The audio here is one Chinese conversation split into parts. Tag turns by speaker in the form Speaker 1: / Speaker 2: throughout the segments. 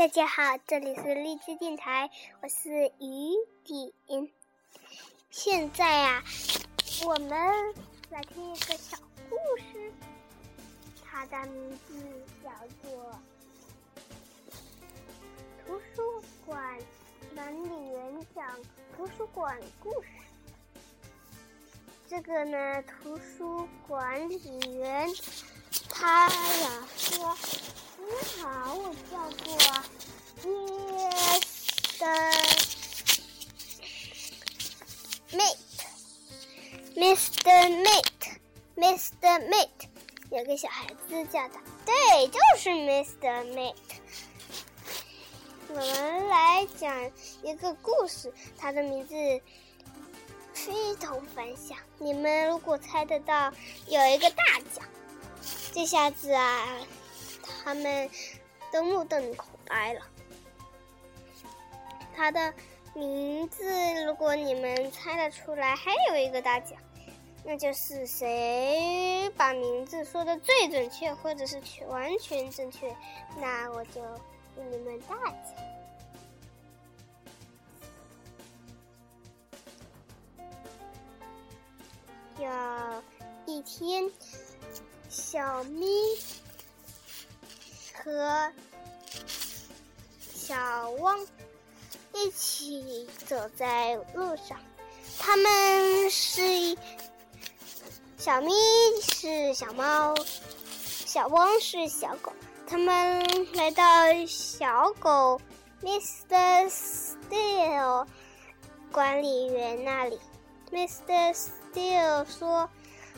Speaker 1: 大家好，这里是荔枝电台，我是雨点。现在啊，我们来听一个小故事，它的名字叫做《图书馆管理员讲图书馆故事》。这个呢，图书管理员他呀说。你好，我叫做 Mr. Mate，Mr. Mate，Mr. Mate，有个小孩子叫他，对，就是 Mr. Mate。我们来讲一个故事，它的名字非同凡响。你们如果猜得到，有一个大奖，这下子啊。他们都目瞪口呆了。他的名字，如果你们猜得出来，还有一个大奖，那就是谁把名字说的最准确，或者是全完全正确，那我就给你们大奖。有一天，小咪。和小汪一起走在路上，他们是小咪是小猫，小汪是小狗。他们来到小狗 Mr. Steel 管理员那里，Mr. Steel 说。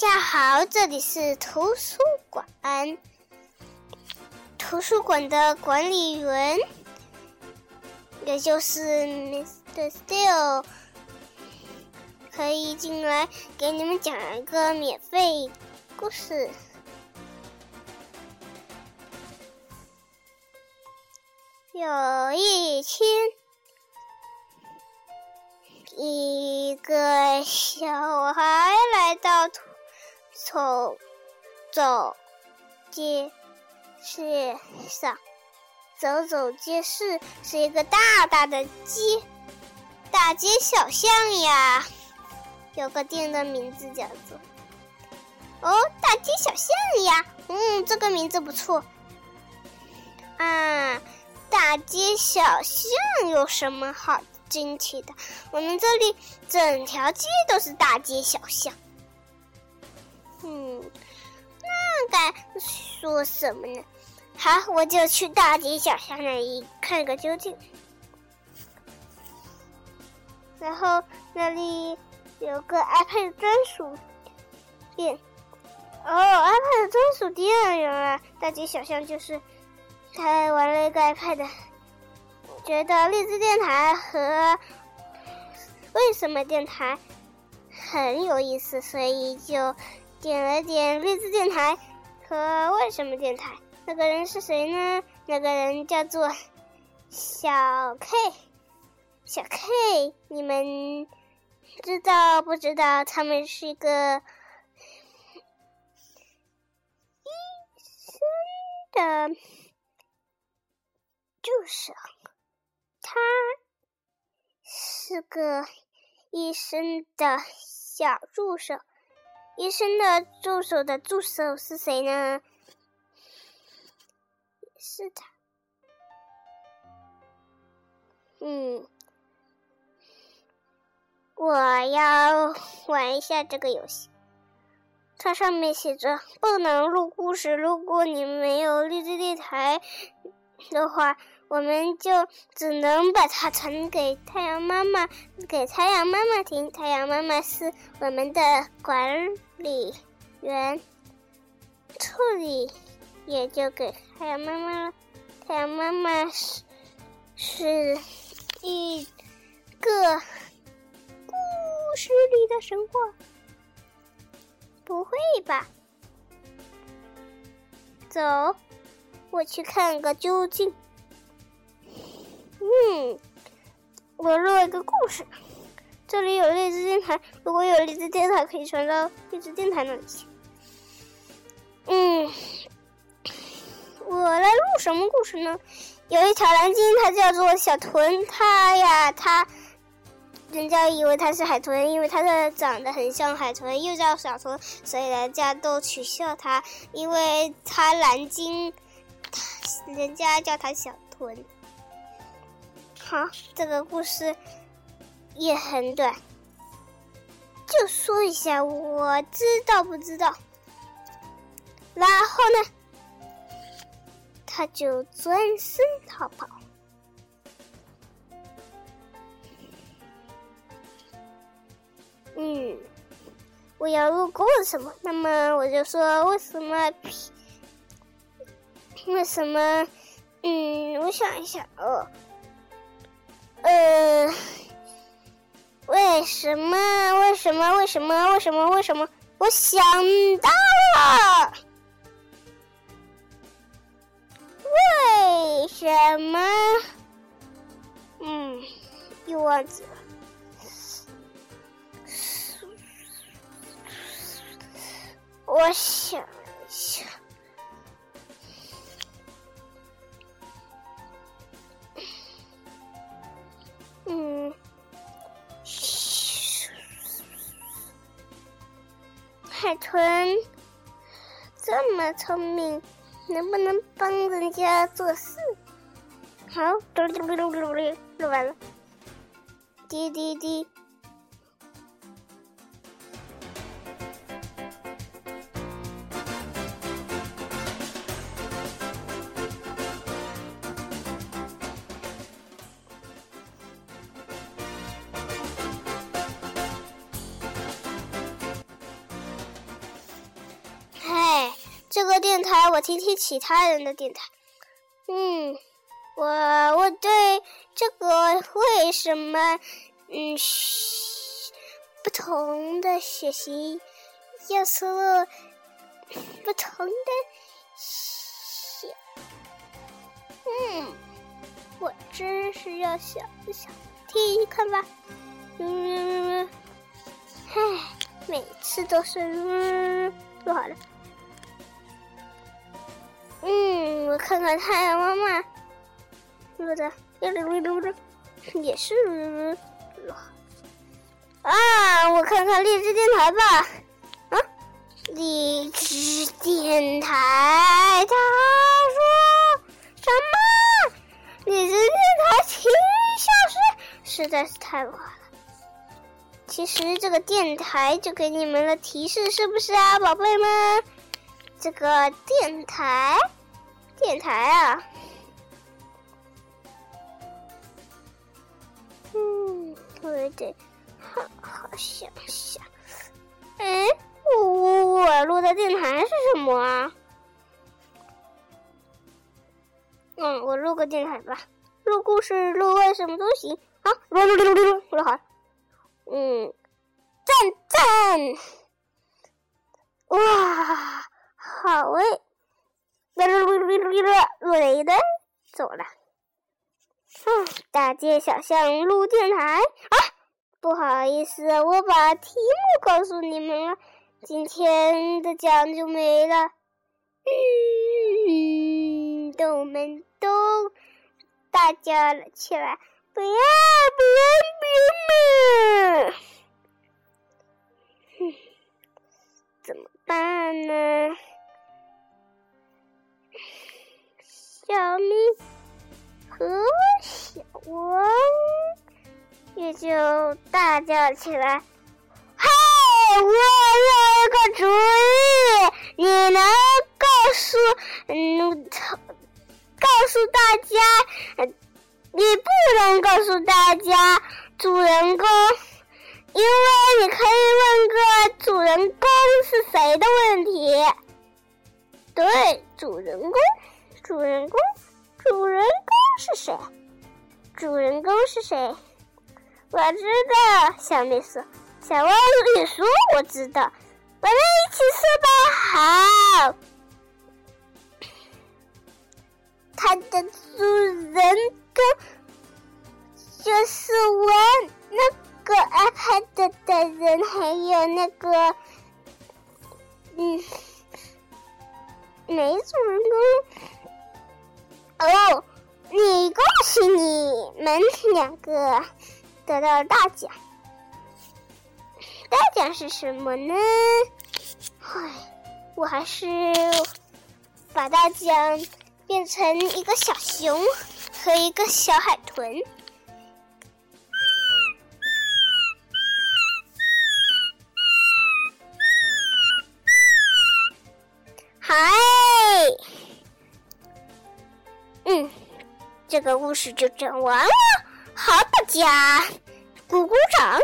Speaker 1: 大家好，这里是图书馆。图书馆的管理员，也就是 Mr. Steel，可以进来给你们讲一个免费故事。有一天，一个小孩来到图。走走街市上，走走街市是一个大大的街，大街小巷呀。有个店的名字叫做“哦，大街小巷呀”。嗯，这个名字不错。啊，大街小巷有什么好惊奇的？我们这里整条街都是大街小巷。嗯，那该说什么呢？好，我就去大街小巷那里看个究竟。然后那里有个 iPad 专属店。哦，iPad 专属店，原来大街小巷就是他玩了一个 iPad。觉得荔枝电台和为什么电台很有意思，所以就。点了点励志电台和为什么电台？那个人是谁呢？那个人叫做小 K，小 K，你们知道不知道？他们是一个医生的助手，他是个医生的小助手。医生的助手的助手是谁呢？是他。嗯，我要玩一下这个游戏。它上面写着不能录故事，如果你没有励志电台的话。我们就只能把它传给太阳妈妈，给太阳妈妈听。太阳妈妈是我们的管理员，处理也就给太阳妈妈了。太阳妈妈是是一个故事里的神话？不会吧？走，我去看个究竟。嗯，我录一个故事。这里有荔枝电台，如果有荔枝电台，可以传到荔枝电台那里去。嗯，我来录什么故事呢？有一条蓝鲸，它叫做小豚，它呀，它，人家以为它是海豚，因为它的长得很像海豚，又叫小豚，所以人家都取笑它，因为它蓝鲸，人家叫它小豚。好，这个故事也很短，就说一下，我知道不知道？然后呢，他就转身逃跑。嗯，我要路过什么？那么我就说，为什么？为什么？嗯，我想一想哦。呃，为什么？为什么？为什么？为什么？为什么？我想到了，为什么？嗯，又忘记了。我想一下。豚这么聪明，能不能帮人家做事？好，嘟噜嘟噜嘟噜嘟噜，录完了，滴滴滴。电台，我听听其他人的电台。嗯，我我对这个为什么嗯不同的血型要说不同的血，嗯，我真是要想一想，听一看吧。嗯，唉，每次都是嗯，不好了。嗯，我看看太阳妈妈录的，也是啊，我看看荔枝电台吧。啊，荔枝电台，他说什么？荔枝电台请消失，实在是太快了。其实这个电台就给你们了提示，是不是啊，宝贝们？这个电台，电台啊，嗯，我得好好想想。哎，我我录的电台是什么啊？嗯，我录个电台吧，录故事，录外什么都行。好，录录录录录，录好。嗯，赞赞，哇！好嘞，噜噜噜噜噜噜雷的走了。嗯，大街小巷录电台啊，不好意思，我把题目告诉你们了，今天的奖就没了。嗯，动们都大叫了起来，不要不要不要！嗯，怎么办呢？小咪和小王也就大叫起来：“嘿，我有一个主意，你能告诉嗯，告诉大家？你不能告诉大家主人公，因为你可以问个主人公是谁的问题。对，主人公。”主人公，主人公是谁？主人公是谁？我知道，小妹说。小王子说：“我知道，我们一起说吧。”好。他的主人公就是我那个 iPad 的人，还有那个，嗯，没主人公。哦，你恭喜你们两个得到大奖。大奖是什么呢？唉，我还是把大奖变成一个小熊和一个小海豚。这个故事就讲完了。好，大家鼓鼓掌。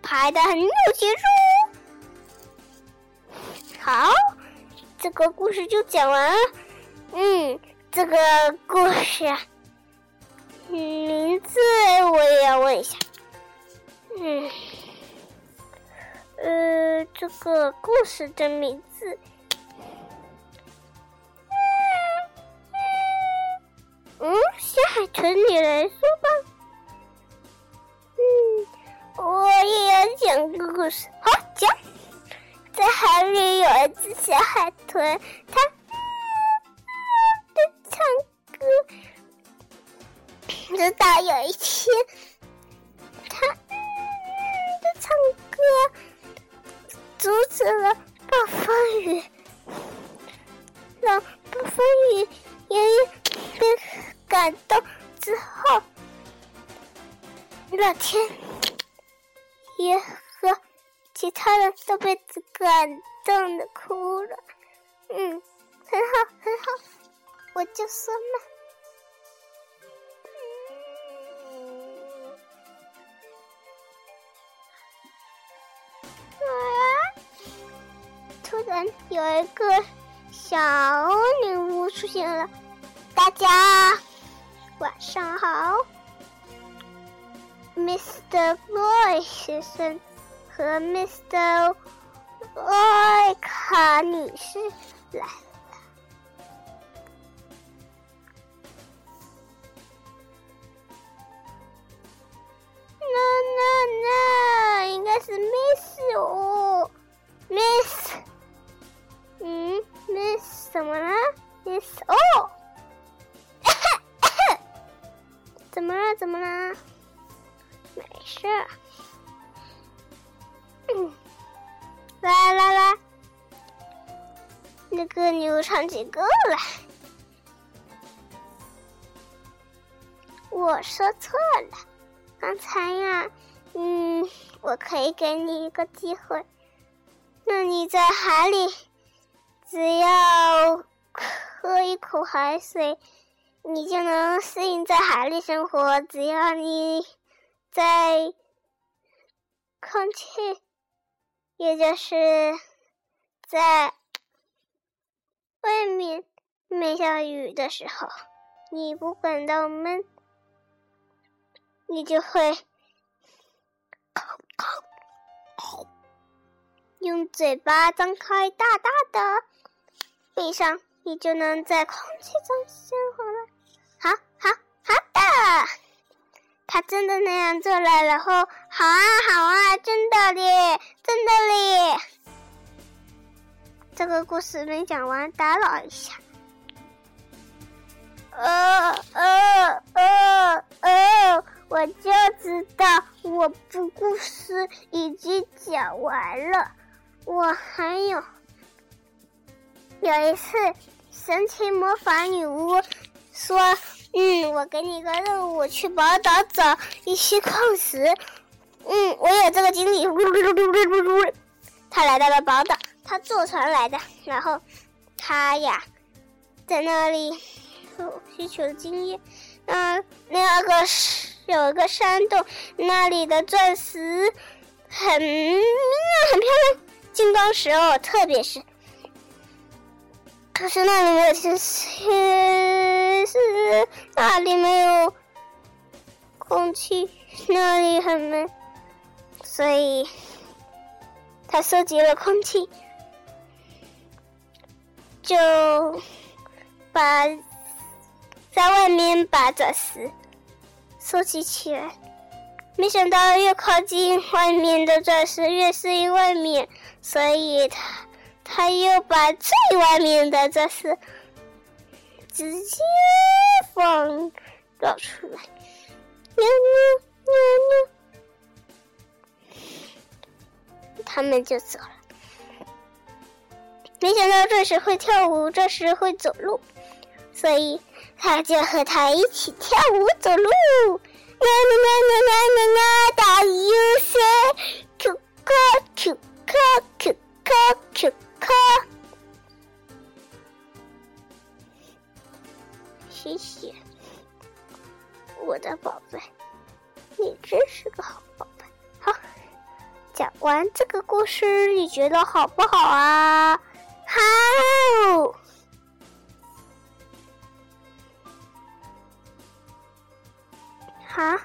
Speaker 1: 拍的很有节奏。好，这个故事就讲完了。嗯，这个故事名字我也要问一下。嗯，呃，这个故事的名字，嗯，小海豚，你来说吧。嗯我也要讲个故事，好讲。在海里有一只小海豚，它在唱歌。直到有一天，它在唱歌，阻止了暴风雨，让暴风雨爷爷被感动之后，那天。也和其他人都被感动的哭了，嗯，很好很好，我就说嘛。啊！突然有一个小女巫出现了，大家晚上好。Mr. Boy 先生和 Mr. Roy 卡女士来了那个牛唱起歌来。我说错了，刚才呀，嗯，我可以给你一个机会，那你在海里，只要喝一口海水，你就能适应在海里生活。只要你。在空气，也就是在外面没下雨的时候，你不感到闷，你就会用嘴巴张开大大的，闭上，你就能在空气中生活了。好好好的。他真的那样做了，然后好啊好啊，真的咧，真的咧。这个故事没讲完，打扰一下。呃呃呃呃，我就知道我不故事已经讲完了。我还有有一次，神奇魔法女巫说。嗯，我给你个任务，去宝岛找一些矿石。嗯，我有这个经历。他来到了宝岛，他坐船来的，然后他呀，在那里吸取了经验。嗯，那个有一个山洞，那里的钻石很明亮，很漂亮，金刚石哦，特别是可是那里没有天气，是那里没有空气，那里很闷，所以他收集了空气，就把在外面把钻石收集起来。没想到越靠近外面的钻石越是外面，所以他。他又把最外面的钻石直接放了出来，喵喵喵喵，他们就走了。没想到这时会跳舞，这时会走路，所以他就和他一起跳舞走路。喵喵喵喵喵喵，大游戏，Q Q Q Q Q Q。可，谢谢我的宝贝，你真是个好宝贝。好，讲完这个故事，你觉得好不好啊？好，好，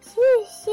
Speaker 1: 谢谢。